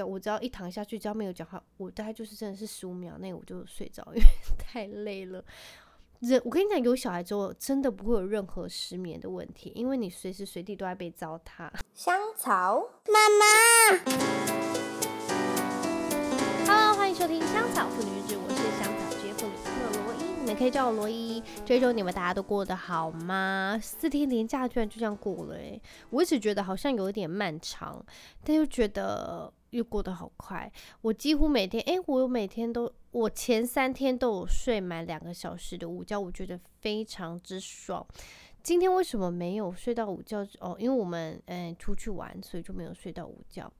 我只要一躺下去，只要没有讲话，我大概就是真的是十五秒内我就睡着，因为 太累了。人，我跟你讲，有小孩之后真的不会有任何失眠的问题，因为你随时随地都在被糟蹋。香草妈妈，Hello，欢迎收听香草妇女日志，我是香草职业妇女特罗伊，你们可以叫我罗伊。这周你们大家都过得好吗？四天连假居然就这样过了诶，我一直觉得好像有一点漫长，但又觉得。又过得好快，我几乎每天，诶，我每天都，我前三天都有睡满两个小时的午觉，我觉得非常之爽。今天为什么没有睡到午觉？哦，因为我们嗯出去玩，所以就没有睡到午觉。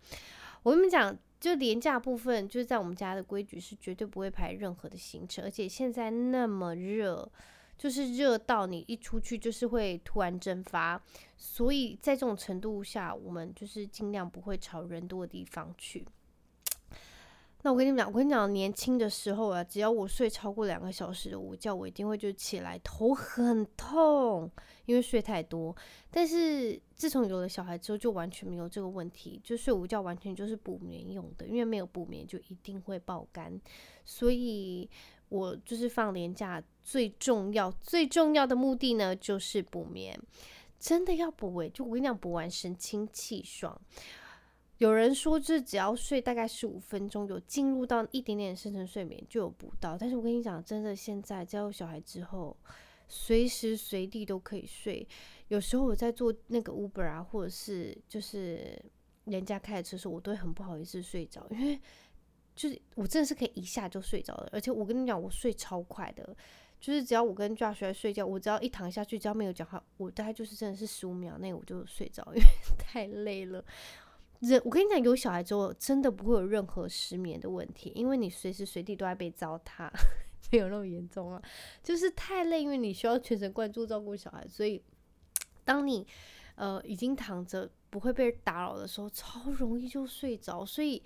我跟你们讲，就廉价部分，就是在我们家的规矩是绝对不会排任何的行程，而且现在那么热。就是热到你一出去就是会突然蒸发，所以在这种程度下，我们就是尽量不会朝人多的地方去。那我跟你们讲，我跟你讲，年轻的时候啊，只要我睡超过两个小时的午觉，我一定会就起来头很痛，因为睡太多。但是自从有了小孩之后，就完全没有这个问题，就睡午觉完全就是补眠用的，因为没有补眠就一定会爆肝，所以。我就是放年假最重要、最重要的目的呢，就是补眠。真的要补诶、就我跟你讲，补完神清气爽。有人说，就只要睡大概十五分钟，有进入到一点点深层睡眠，就有补到。但是我跟你讲，真的现在只要有小孩之后，随时随地都可以睡。有时候我在坐那个 Uber 啊，或者是就是人家开的车的时候，我都会很不好意思睡着，因为。就是我真的是可以一下就睡着了，而且我跟你讲，我睡超快的，就是只要我跟 Josh 在睡觉，我只要一躺下去，只要没有讲话，我大概就是真的是十五秒内我就睡着，因为 太累了。人，我跟你讲，有小孩之后真的不会有任何失眠的问题，因为你随时随地都在被糟蹋，没有那么严重啊，就是太累，因为你需要全神贯注照顾小孩，所以当你呃已经躺着不会被打扰的时候，超容易就睡着，所以。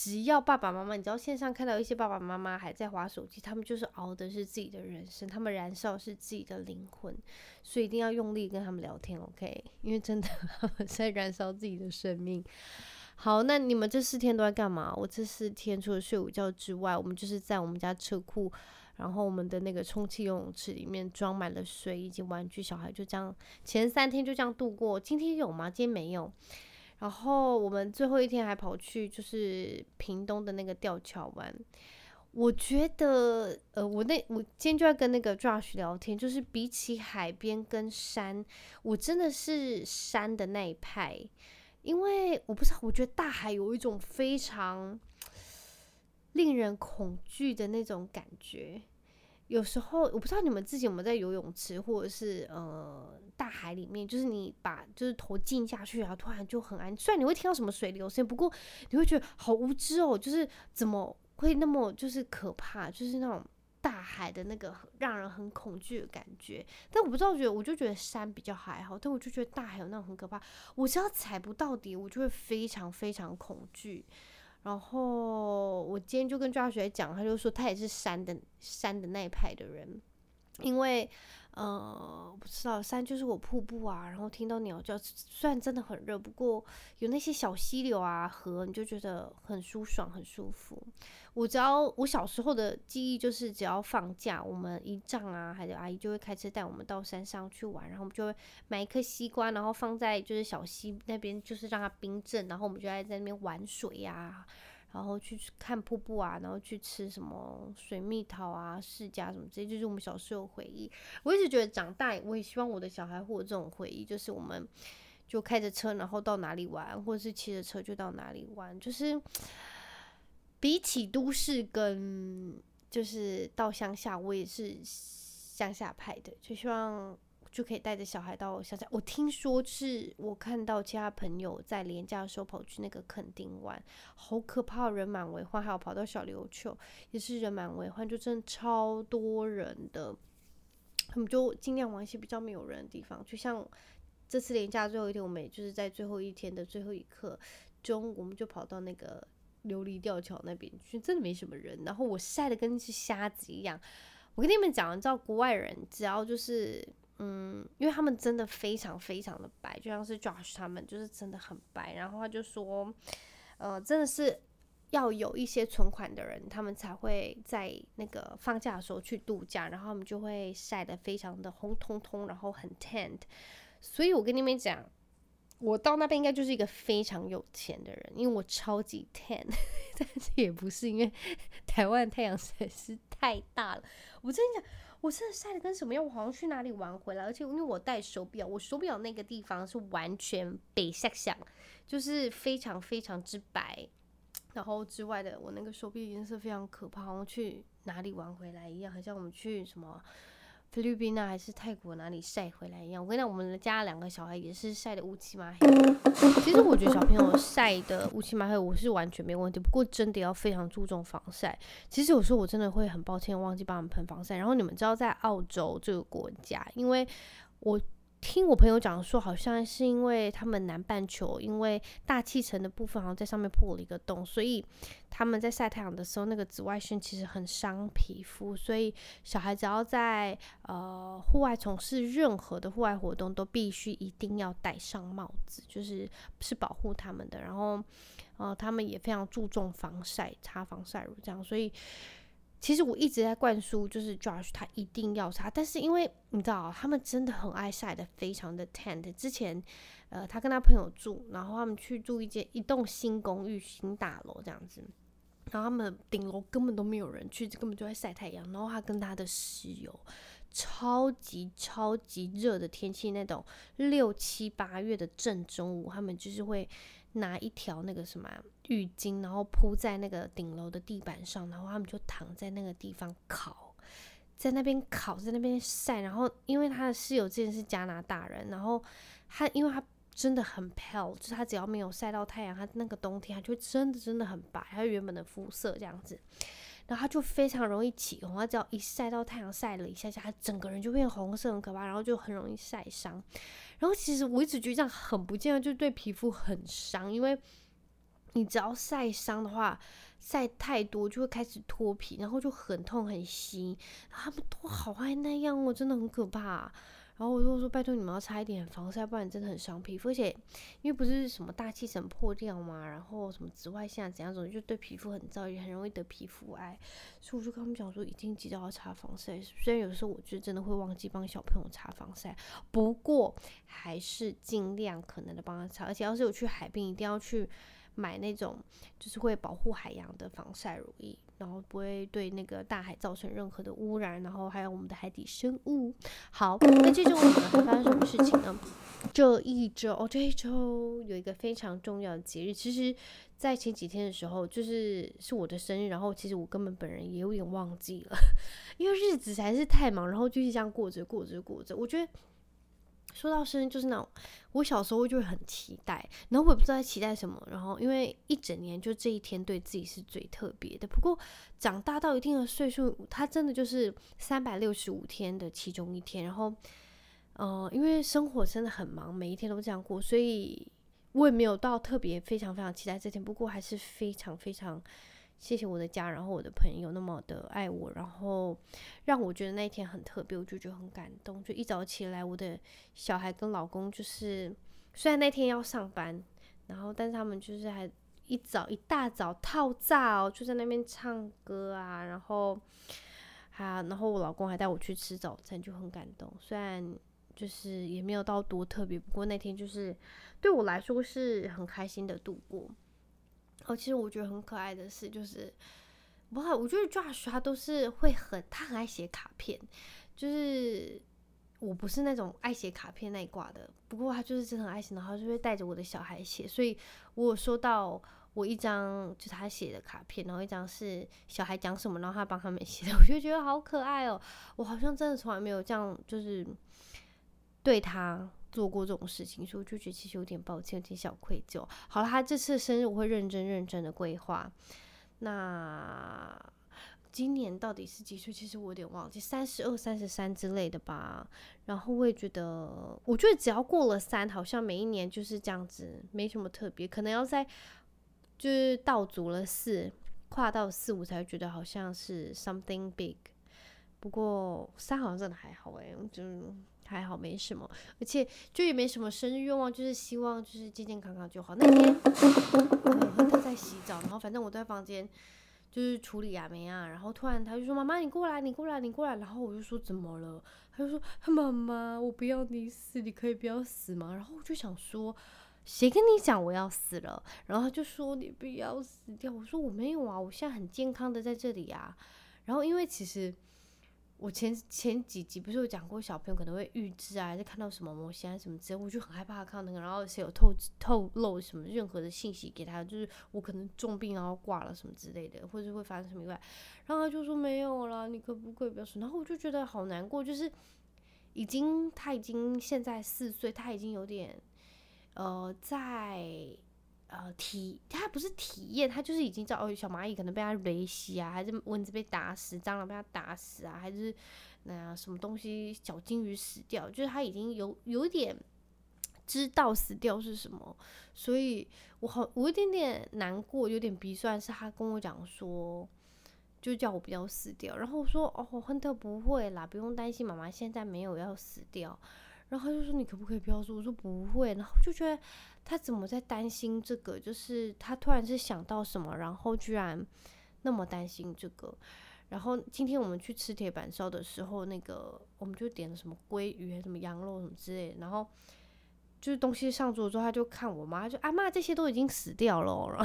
只要爸爸妈妈，你知道线上看到一些爸爸妈妈还在划手机，他们就是熬的是自己的人生，他们燃烧是自己的灵魂，所以一定要用力跟他们聊天，OK？因为真的 在燃烧自己的生命。好，那你们这四天都在干嘛？我这四天除了睡午觉之外，我们就是在我们家车库，然后我们的那个充气游泳池里面装满了水以及玩具，小孩就这样前三天就这样度过。今天有吗？今天没有。然后我们最后一天还跑去就是屏东的那个吊桥玩。我觉得，呃，我那我今天就在跟那个 Josh 聊天，就是比起海边跟山，我真的是山的那一派，因为我不知道，我觉得大海有一种非常令人恐惧的那种感觉。有时候我不知道你们自己有没有在游泳池或者是呃大海里面，就是你把就是头浸下去然后，突然就很安。虽然你会听到什么水流声，不过你会觉得好无知哦，就是怎么会那么就是可怕，就是那种大海的那个让人很恐惧的感觉。但我不知道，觉得我就觉得山比较还好，但我就觉得大海有那种很可怕。我只要踩不到底，我就会非常非常恐惧。然后我今天就跟抓学讲，他就说他也是山的山的那一派的人，因为呃不知道山就是我瀑布啊，然后听到鸟叫，虽然真的很热，不过有那些小溪流啊河，你就觉得很舒爽很舒服。我只要我小时候的记忆就是，只要放假，我们姨丈啊，还有阿姨就会开车带我们到山上去玩，然后我们就会买一颗西瓜，然后放在就是小溪那边，就是让它冰镇，然后我们就在在那边玩水呀、然后去看瀑布啊，然后去吃什么水蜜桃啊、释迦什么这些，就是我们小时候回忆。我一直觉得长大，我也希望我的小孩会有这种回忆，就是我们就开着车，然后到哪里玩，或者是骑着车就到哪里玩，就是。比起都市跟就是到乡下，我也是乡下派的，就希望就可以带着小孩到乡下。我听说是我看到其他朋友在连假的时候跑去那个垦丁玩，好可怕，人满为患。还有跑到小琉球也是人满为患，就真的超多人的。他们就尽量往一些比较没有人的地方，就像这次连假最后一天，我们也就是在最后一天的最后一刻，中我们就跑到那个。琉璃吊桥那边去真的没什么人，然后我晒得跟只瞎子一样。我跟你们讲，你知道国外人只要就是嗯，因为他们真的非常非常的白，就像是 Josh 他们就是真的很白。然后他就说，呃，真的是要有一些存款的人，他们才会在那个放假的时候去度假，然后他们就会晒得非常的红彤彤，然后很 tan。所以我跟你们讲，我到那边应该就是一个非常有钱的人，因为我超级 tan。但是也不是因为 台湾太阳实在是太大了，我真的讲，我真的晒得跟什么样？我好像去哪里玩回来，而且因为我戴手表，我手表那个地方是完全北晒响，就是非常非常之白。然后之外的，我那个手臂颜色非常可怕，好像去哪里玩回来一样，好像我们去什么菲律宾啊，还是泰国哪里晒回来一样。我跟你讲，我们家两个小孩也是晒得乌漆嘛黑。其实我觉得小朋友晒的乌漆嘛黑，我是完全没问题。不过真的要非常注重防晒。其实有时候我真的会很抱歉，忘记帮他们喷防晒。然后你们知道，在澳洲这个国家，因为我。听我朋友讲说，好像是因为他们南半球，因为大气层的部分好像在上面破了一个洞，所以他们在晒太阳的时候，那个紫外线其实很伤皮肤。所以小孩只要在呃户外从事任何的户外活动，都必须一定要戴上帽子，就是是保护他们的。然后呃，他们也非常注重防晒，擦防晒乳这样，所以。其实我一直在灌输，就是 Josh 他一定要擦，但是因为你知道，他们真的很爱晒的，非常的 tan。之前，呃，他跟他朋友住，然后他们去住一间一栋新公寓、新大楼这样子，然后他们顶楼根本都没有人去，根本就在晒太阳。然后他跟他的室友，超级超级热的天气，那种六七八月的正中午，他们就是会。拿一条那个什么浴巾，然后铺在那个顶楼的地板上，然后他们就躺在那个地方烤，在那边烤，在那边晒。然后因为他的室友之前是加拿大人，然后他因为他真的很 pale，就是他只要没有晒到太阳，他那个冬天他就真的真的很白，他原本的肤色这样子。然后他就非常容易起红，他只要一晒到太阳晒了一下下，他整个人就变红色，很可怕，然后就很容易晒伤。然后其实我一直觉得这样很不健康，就对皮肤很伤，因为你只要晒伤的话，晒太多就会开始脱皮，然后就很痛很腥。他们都好爱那样哦，真的很可怕。然后我就说，拜托你们要擦一点防晒，不然真的很伤皮肤。而且因为不是什么大气层破掉嘛，然后什么紫外线怎样怎样，就对皮肤很燥，也很容易得皮肤癌。所以我就跟他们讲说，一定记得要擦防晒。虽然有时候我觉得真的会忘记帮小朋友擦防晒，不过还是尽量可能的帮他擦。而且要是有去海边，一定要去买那种就是会保护海洋的防晒乳液。然后不会对那个大海造成任何的污染，然后还有我们的海底生物。好，那这周我们还发生什么事情呢？这一周哦，这一周有一个非常重要的节日。其实，在前几天的时候，就是是我的生日，然后其实我根本本人也有点忘记了，因为日子实在是太忙，然后就是这样过着过着过着。我觉得。说到生日，就是那种我小时候就会很期待，然后我也不知道在期待什么。然后因为一整年就这一天对自己是最特别的。不过长大到一定的岁数，它真的就是三百六十五天的其中一天。然后，呃，因为生活真的很忙，每一天都这样过，所以我也没有到特别非常非常期待这天。不过还是非常非常。谢谢我的家人，然后我的朋友那么的爱我，然后让我觉得那一天很特别，我就觉得很感动。就一早起来，我的小孩跟老公就是虽然那天要上班，然后但是他们就是还一早一大早套炸哦，就在那边唱歌啊，然后还然后我老公还带我去吃早餐，就很感动。虽然就是也没有到多特别，不过那天就是对我来说是很开心的度过。哦，其实我觉得很可爱的是，就是不好，我觉得 Josh 他都是会很，他很爱写卡片。就是我不是那种爱写卡片那一挂的，不过他就是真的很爱写，然后就会带着我的小孩写。所以我有收到我一张就是他写的卡片，然后一张是小孩讲什么，然后他帮他们写的，我就觉得好可爱哦。我好像真的从来没有这样，就是对他。做过这种事情，所以我就觉得其实有点抱歉，有点小愧疚。好了，他这次生日我会认真认真的规划。那今年到底是几岁？其实我有点忘记，三十二、三十三之类的吧。然后我也觉得，我觉得只要过了三，好像每一年就是这样子，没什么特别。可能要在就是到足了四，跨到四五才觉得好像是 something big。不过三好像真的还好哎、欸，就。还好没什么，而且就也没什么生日愿望，就是希望就是健健康康就好。那天亨特在洗澡，然后反正我在房间就是处理啊没啊，然后突然他就说：“妈妈，你过来，你过来，你过来。”然后我就说：“怎么了？”他就说：“妈妈，我不要你死，你可以不要死吗？”然后我就想说。谁跟你讲我要死了？然后他就说你不要死掉。我说我没有啊，我现在很健康的在这里啊。然后因为其实我前前几集不是有讲过，小朋友可能会预知啊，还是看到什么模型啊什么之类，我就很害怕看到那个。然后谁有透透露什么任何的信息给他，就是我可能重病然后挂了什么之类的，或者会发生什么意外。然后他就说没有了，你可不可以不要说？然后我就觉得好难过，就是已经他已经现在四岁，他已经有点。呃，在呃体，它不是体验，它就是已经知道哦，小蚂蚁可能被它雷袭啊，还是蚊子被打死，蟑螂被它打死啊，还是那什么东西小金鱼死掉，就是它已经有有点知道死掉是什么，所以我好我有点点难过，有点鼻酸，是他跟我讲说，就叫我不要死掉，然后我说哦，亨特不会啦，不用担心，妈妈现在没有要死掉。然后他就说：“你可不可以不要说？”我说：“不会。”然后就觉得他怎么在担心这个？就是他突然是想到什么，然后居然那么担心这个。然后今天我们去吃铁板烧的时候，那个我们就点了什么鲑鱼、什么羊肉什么之类的。然后就是东西上桌之后，他就看我妈，就阿妈这些都已经死掉了。然后。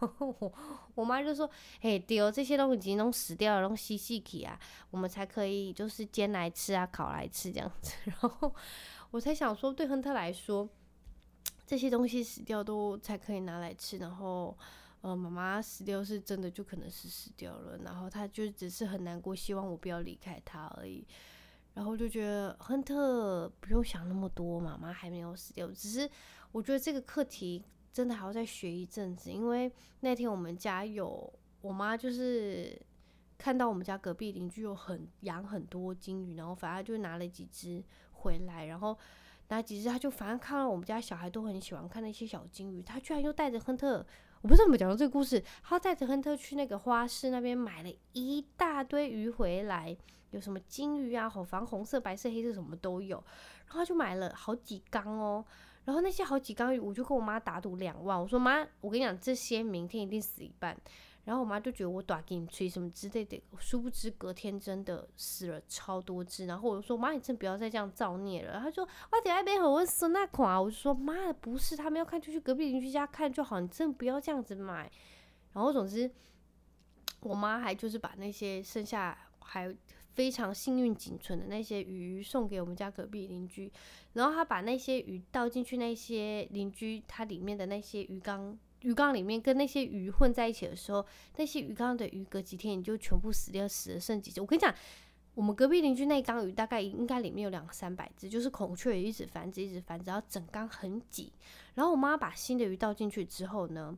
我我妈就说：“嘿，丢这些东西已经都死掉了，都洗洗去啊，我们才可以就是煎来吃啊，烤来吃这样子。”然后我才想说，对亨特来说，这些东西死掉都才可以拿来吃。然后，呃，妈妈死掉是真的，就可能是死掉了。然后他就只是很难过，希望我不要离开他而已。然后就觉得亨特不用想那么多，妈妈还没有死掉。只是我觉得这个课题。真的还要再学一阵子，因为那天我们家有我妈，就是看到我们家隔壁邻居有很养很多金鱼，然后反正就拿了几只回来，然后那几只，他就反正看到我们家小孩都很喜欢看那些小金鱼，他居然又带着亨特，我不知道怎么讲到这个故事，他带着亨特去那个花市那边买了一大堆鱼回来，有什么金鱼啊，好反红色、白色、黑色什么都有，然后就买了好几缸哦。然后那些好几缸鱼，我就跟我妈打赌两万。我说妈，我跟你讲，这些明天一定死一半。然后我妈就觉得我打给你吹什么之类的。殊不知隔天真的死了超多只。然后我就说妈，你真不要再这样造孽了。她说我等下被很温顺那款啊。我就说妈，不是，他们要看就去隔壁邻居家看就好，你真的不要这样子买。然后总之，我妈还就是把那些剩下还。非常幸运仅存的那些鱼送给我们家隔壁邻居，然后他把那些鱼倒进去那些邻居他里面的那些鱼缸，鱼缸里面跟那些鱼混在一起的时候，那些鱼缸的鱼隔几天你就全部死掉，死了剩几只。我跟你讲，我们隔壁邻居那缸鱼大概应该里面有两三百只，就是孔雀鱼一直繁殖，一直繁殖，然后整缸很挤。然后我妈把新的鱼倒进去之后呢，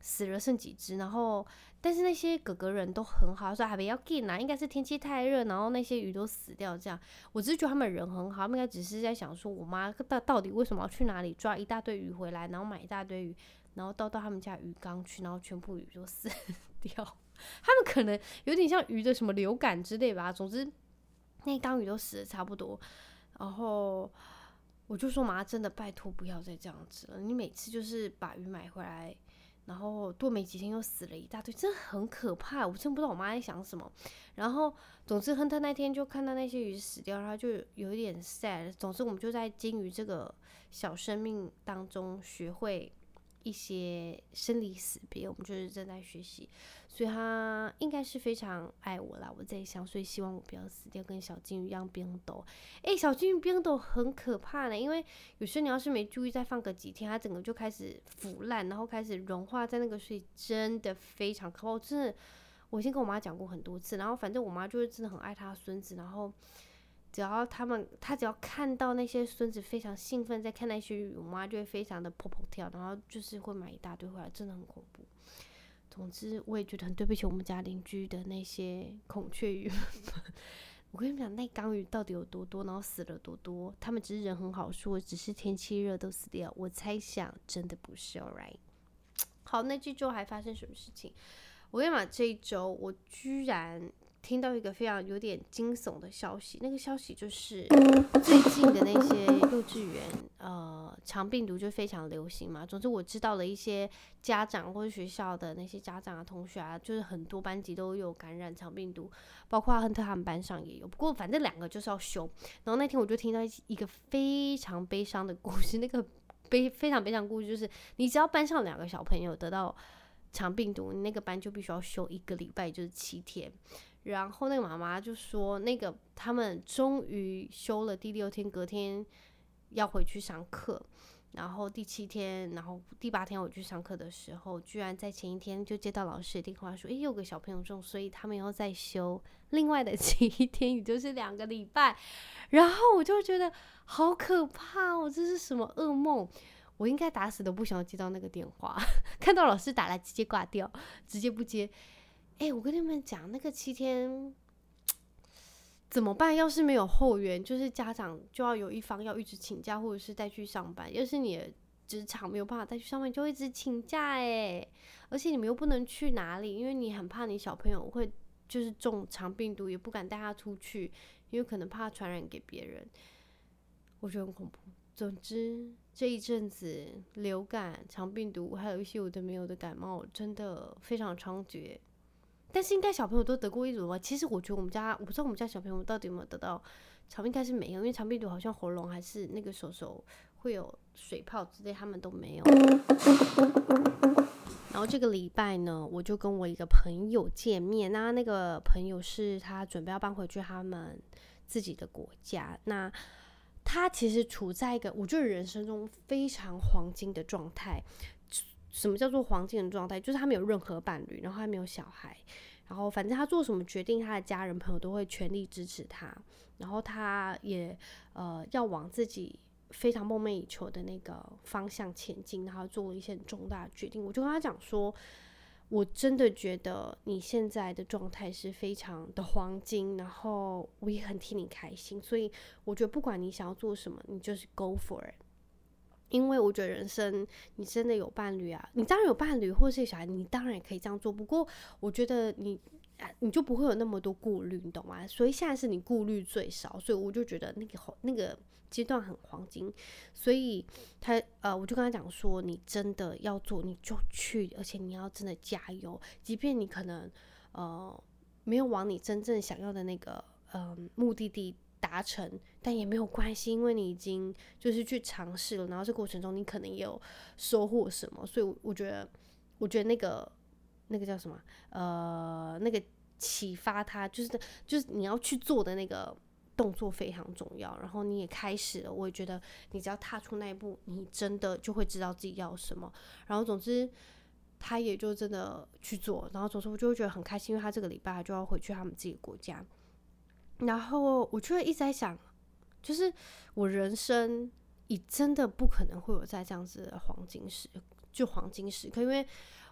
死了剩几只，然后但是那些哥哥人都很好，说还不要紧啊，应该是天气太热，然后那些鱼都死掉。这样，我只是觉得他们人很好，他们应该只是在想说，我妈到到底为什么要去哪里抓一大堆鱼回来，然后买一大堆鱼，然后倒到他们家鱼缸去，然后全部鱼就死 掉。他们可能有点像鱼的什么流感之类吧。总之，那缸鱼都死的差不多。然后我就说妈，真的拜托不要再这样子了。你每次就是把鱼买回来。然后多没几天又死了一大堆，真的很可怕。我真不知道我妈在想什么。然后，总之亨特那天就看到那些鱼死掉，然后就有一点 sad。总之，我们就在金鱼这个小生命当中学会。一些生离死别，我们就是正在学习，所以他应该是非常爱我啦。我在想，所以希望我不要死掉，跟小金鱼一样冰冻。诶，小金鱼冰冻很可怕的，因为有时候你要是没注意，再放个几天，它整个就开始腐烂，然后开始融化在那个水，真的非常可怕。我真的，我已经跟我妈讲过很多次，然后反正我妈就是真的很爱她孙子，然后。只要他们，他只要看到那些孙子非常兴奋在看那些鱼，我妈就会非常的砰砰跳，然后就是会买一大堆回来，真的很恐怖。总之，我也觉得很对不起我们家邻居的那些孔雀鱼。我跟你讲，那缸鱼到底有多多，然后死了多多？他们只是人很好说，只是天气热都死掉。我猜想真的不是，alright。好，那这周还发生什么事情？我跟你讲，这一周我居然。听到一个非常有点惊悚的消息，那个消息就是最近的那些幼稚园，呃，肠病毒就非常流行嘛。总之我知道了一些家长或者学校的那些家长啊、同学啊，就是很多班级都有感染肠病毒，包括亨特他们班上也有。不过反正两个就是要休。然后那天我就听到一个非常悲伤的故事，那个悲非常悲伤故事就是，你只要班上两个小朋友得到肠病毒，你那个班就必须要休一个礼拜，就是七天。然后那个妈妈就说，那个他们终于休了第六天，隔天要回去上课。然后第七天，然后第八天我去上课的时候，居然在前一天就接到老师的电话说，诶，有个小朋友中，所以他们要再休另外的七天，也就是两个礼拜。然后我就觉得好可怕哦，这是什么噩梦？我应该打死都不想要接到那个电话，看到老师打来直接挂掉，直接不接。哎、我跟你们讲，那个七天怎么办？要是没有后援，就是家长就要有一方要一直请假，或者是带去上班。要是你的职场没有办法带去上班，就一直请假哎。而且你们又不能去哪里，因为你很怕你小朋友会就是中肠病毒，也不敢带他出去，因为可能怕传染给别人。我觉得很恐怖。总之这一阵子流感、肠病毒，还有一些有的没有的感冒，真的非常猖獗。但是应该小朋友都得过一种吧？其实我觉得我们家，我不知道我们家小朋友到底有没有得到肠病，应该是没有，因为肠病毒好像喉咙还是那个手手会有水泡之类，他们都没有。然后这个礼拜呢，我就跟我一个朋友见面，那那个朋友是他准备要搬回去他们自己的国家，那他其实处在一个我觉得人生中非常黄金的状态。什么叫做黄金的状态？就是他没有任何伴侣，然后还没有小孩，然后反正他做什么决定，他的家人朋友都会全力支持他，然后他也呃要往自己非常梦寐以求的那个方向前进，然后做了一些很重大的决定。我就跟他讲说，我真的觉得你现在的状态是非常的黄金，然后我也很替你开心，所以我觉得不管你想要做什么，你就是 go for it。因为我觉得人生，你真的有伴侣啊，你当然有伴侣或是小孩，你当然也可以这样做。不过我觉得你，你就不会有那么多顾虑，你懂吗？所以现在是你顾虑最少，所以我就觉得那个那个阶段很黄金。所以他呃，我就跟他讲说，你真的要做，你就去，而且你要真的加油，即便你可能呃没有往你真正想要的那个呃目的地。达成，但也没有关系，因为你已经就是去尝试了，然后这过程中你可能也有收获什么，所以我觉得，我觉得那个那个叫什么，呃，那个启发他就是就是你要去做的那个动作非常重要，然后你也开始了，我也觉得你只要踏出那一步，你真的就会知道自己要什么，然后总之他也就真的去做，然后总之我就会觉得很开心，因为他这个礼拜就要回去他们自己国家。然后我就会一直在想，就是我人生，已真的不可能会有在这样子的黄金时，就黄金时刻，因为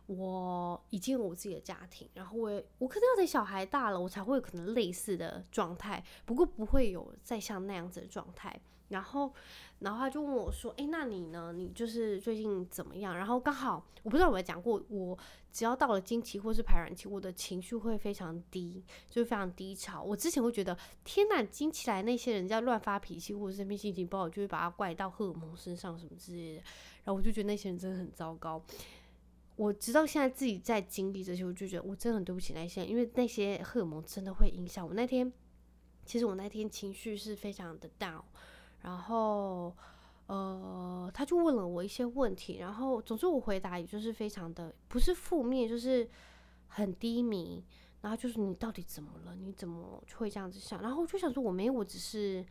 我已经有我自己的家庭，然后我也我可能要等小孩大了，我才会有可能类似的状态，不过不会有再像那样子的状态。然后，然后他就问我说：“诶，那你呢？你就是最近怎么样？”然后刚好我不知道有没有讲过，我只要到了经期或是排卵期，我的情绪会非常低，就是非常低潮。我之前会觉得，天哪，经期来那些人家乱发脾气或者是心情不好，就会把它怪到荷尔蒙身上什么之类的。然后我就觉得那些人真的很糟糕。我直到现在自己在经历这些，我就觉得我真的很对不起那些，因为那些荷尔蒙真的会影响我。那天，其实我那天情绪是非常的 down。然后，呃，他就问了我一些问题，然后总之我回答也就是非常的不是负面，就是很低迷。然后就是你到底怎么了？你怎么会这样子想？然后我就想说我没有，我只是，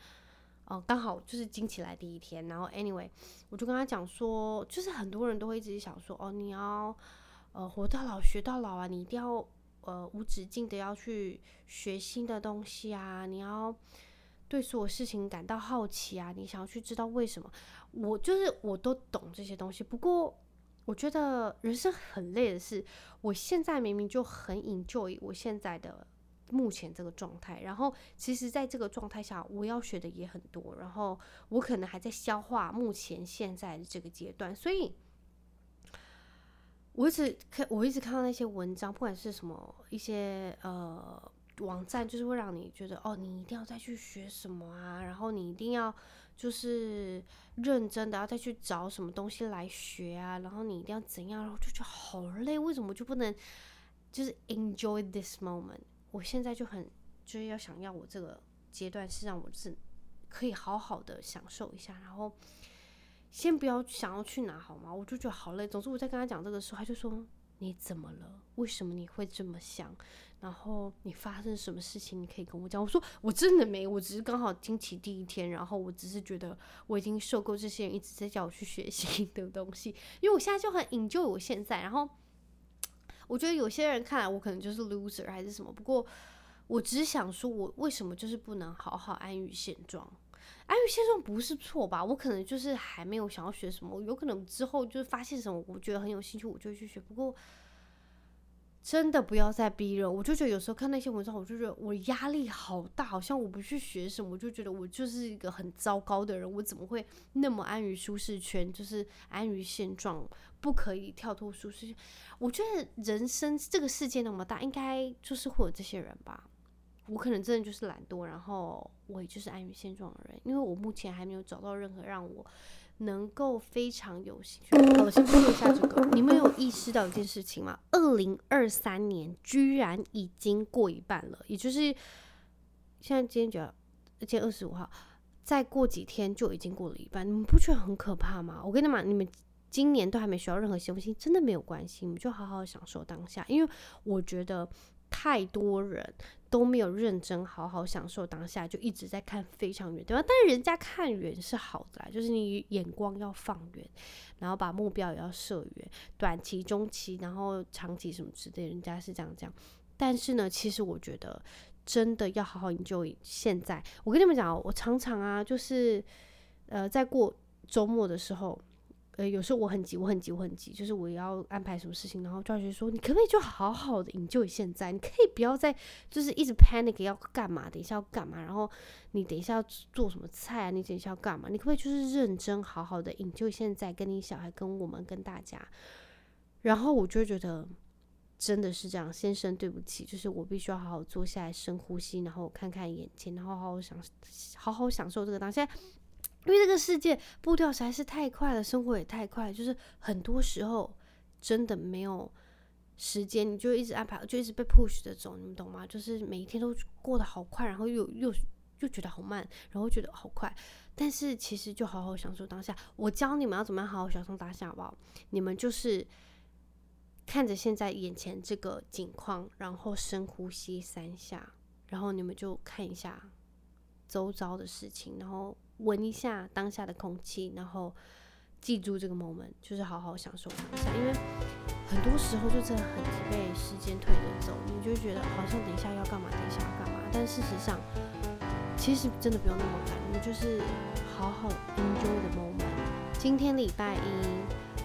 呃，刚好就是惊起来第一天。然后 anyway，我就跟他讲说，就是很多人都会一直想说，哦，你要呃活到老学到老啊，你一定要呃无止境的要去学新的东西啊，你要。对所有事情感到好奇啊，你想要去知道为什么？我就是我都懂这些东西。不过我觉得人生很累的是，我现在明明就很 enjoy 我现在的目前这个状态。然后其实在这个状态下，我要学的也很多。然后我可能还在消化目前现在的这个阶段。所以我一直看，我一直看到那些文章，不管是什么一些呃。网站就是会让你觉得哦，你一定要再去学什么啊，然后你一定要就是认真的要再去找什么东西来学啊，然后你一定要怎样，然后就觉得好累，为什么就不能就是 enjoy this moment？我现在就很就是要想要我这个阶段是让我是可以好好的享受一下，然后先不要想要去哪好吗？我就觉得好累。总之我在跟他讲这个时候，他就说。你怎么了？为什么你会这么想？然后你发生什么事情？你可以跟我讲。我说我真的没，我只是刚好经期第一天，然后我只是觉得我已经受够这些人一直在叫我去学新的东西，因为我现在就很 enjoy 我现在。然后我觉得有些人看来我可能就是 loser 还是什么，不过我只想说，我为什么就是不能好好安于现状？安于现状不是错吧？我可能就是还没有想要学什么，有可能之后就是发现什么，我觉得很有兴趣，我就去学。不过真的不要再逼人，我就觉得有时候看那些文章，我就觉得我压力好大，好像我不去学什么，我就觉得我就是一个很糟糕的人。我怎么会那么安于舒适圈，就是安于现状，不可以跳脱舒适圈？我觉得人生这个世界那么大，应该就是会有这些人吧。我可能真的就是懒惰，然后我也就是安于现状的人，因为我目前还没有找到任何让我能够非常有兴趣。好了，先说一下这个，你们有意识到一件事情吗？二零二三年居然已经过一半了，也就是现在今天九，今天二十五号，再过几天就已经过了一半，你们不觉得很可怕吗？我跟你们讲，你们今年都还没学到任何新东西，真的没有关系，你们就好好享受当下，因为我觉得。太多人都没有认真好好享受当下，就一直在看非常远，对吧？但是人家看远是好的啦，就是你眼光要放远，然后把目标也要设远，短期、中期，然后长期什么之类，人家是这样讲。但是呢，其实我觉得真的要好好研究现在。我跟你们讲，我常常啊，就是呃，在过周末的时候。呃，有时候我很急，我很急，我很急，就是我要安排什么事情，然后教学说，你可不可以就好好的营救现在？你可以不要再就是一直 panic 要干嘛？等一下要干嘛？然后你等一下要做什么菜啊？你等一下要干嘛？你可不可以就是认真好好的营救现在？跟你小孩，跟我们，跟大家。然后我就觉得真的是这样，先生对不起，就是我必须要好好坐下来深呼吸，然后看看眼前，然后好好享好好享受这个当下。因为这个世界步调实在是太快了，生活也太快，就是很多时候真的没有时间，你就一直安排，就一直被 push 着走，你们懂吗？就是每一天都过得好快，然后又又又觉得好慢，然后觉得好快。但是其实就好好享受当下。我教你们要怎么样好好享受当下，好不好？你们就是看着现在眼前这个景况，然后深呼吸三下，然后你们就看一下周遭的事情，然后。闻一下当下的空气，然后记住这个 moment，就是好好享受当下。因为很多时候就真的很被时间推着走，你就觉得好像等一下要干嘛，等一下要干嘛。但事实上，其实真的不用那么赶，你就是好好 enjoy the moment。今天礼拜一，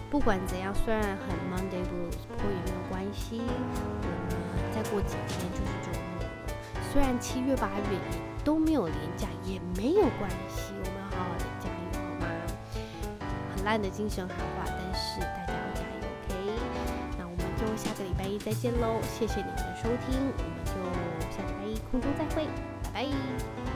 不管怎样，虽然很 Monday blues，不过也没有关系。我们，再过几天就是周末了。虽然七月八月都没有廉价，也没有关系。我们好好的加油，好吗？很烂的精神喊话，但是大家要加油，OK？那我们就下个礼拜一再见喽！谢谢你们的收听，我们就下礼拜一空中再会，拜拜。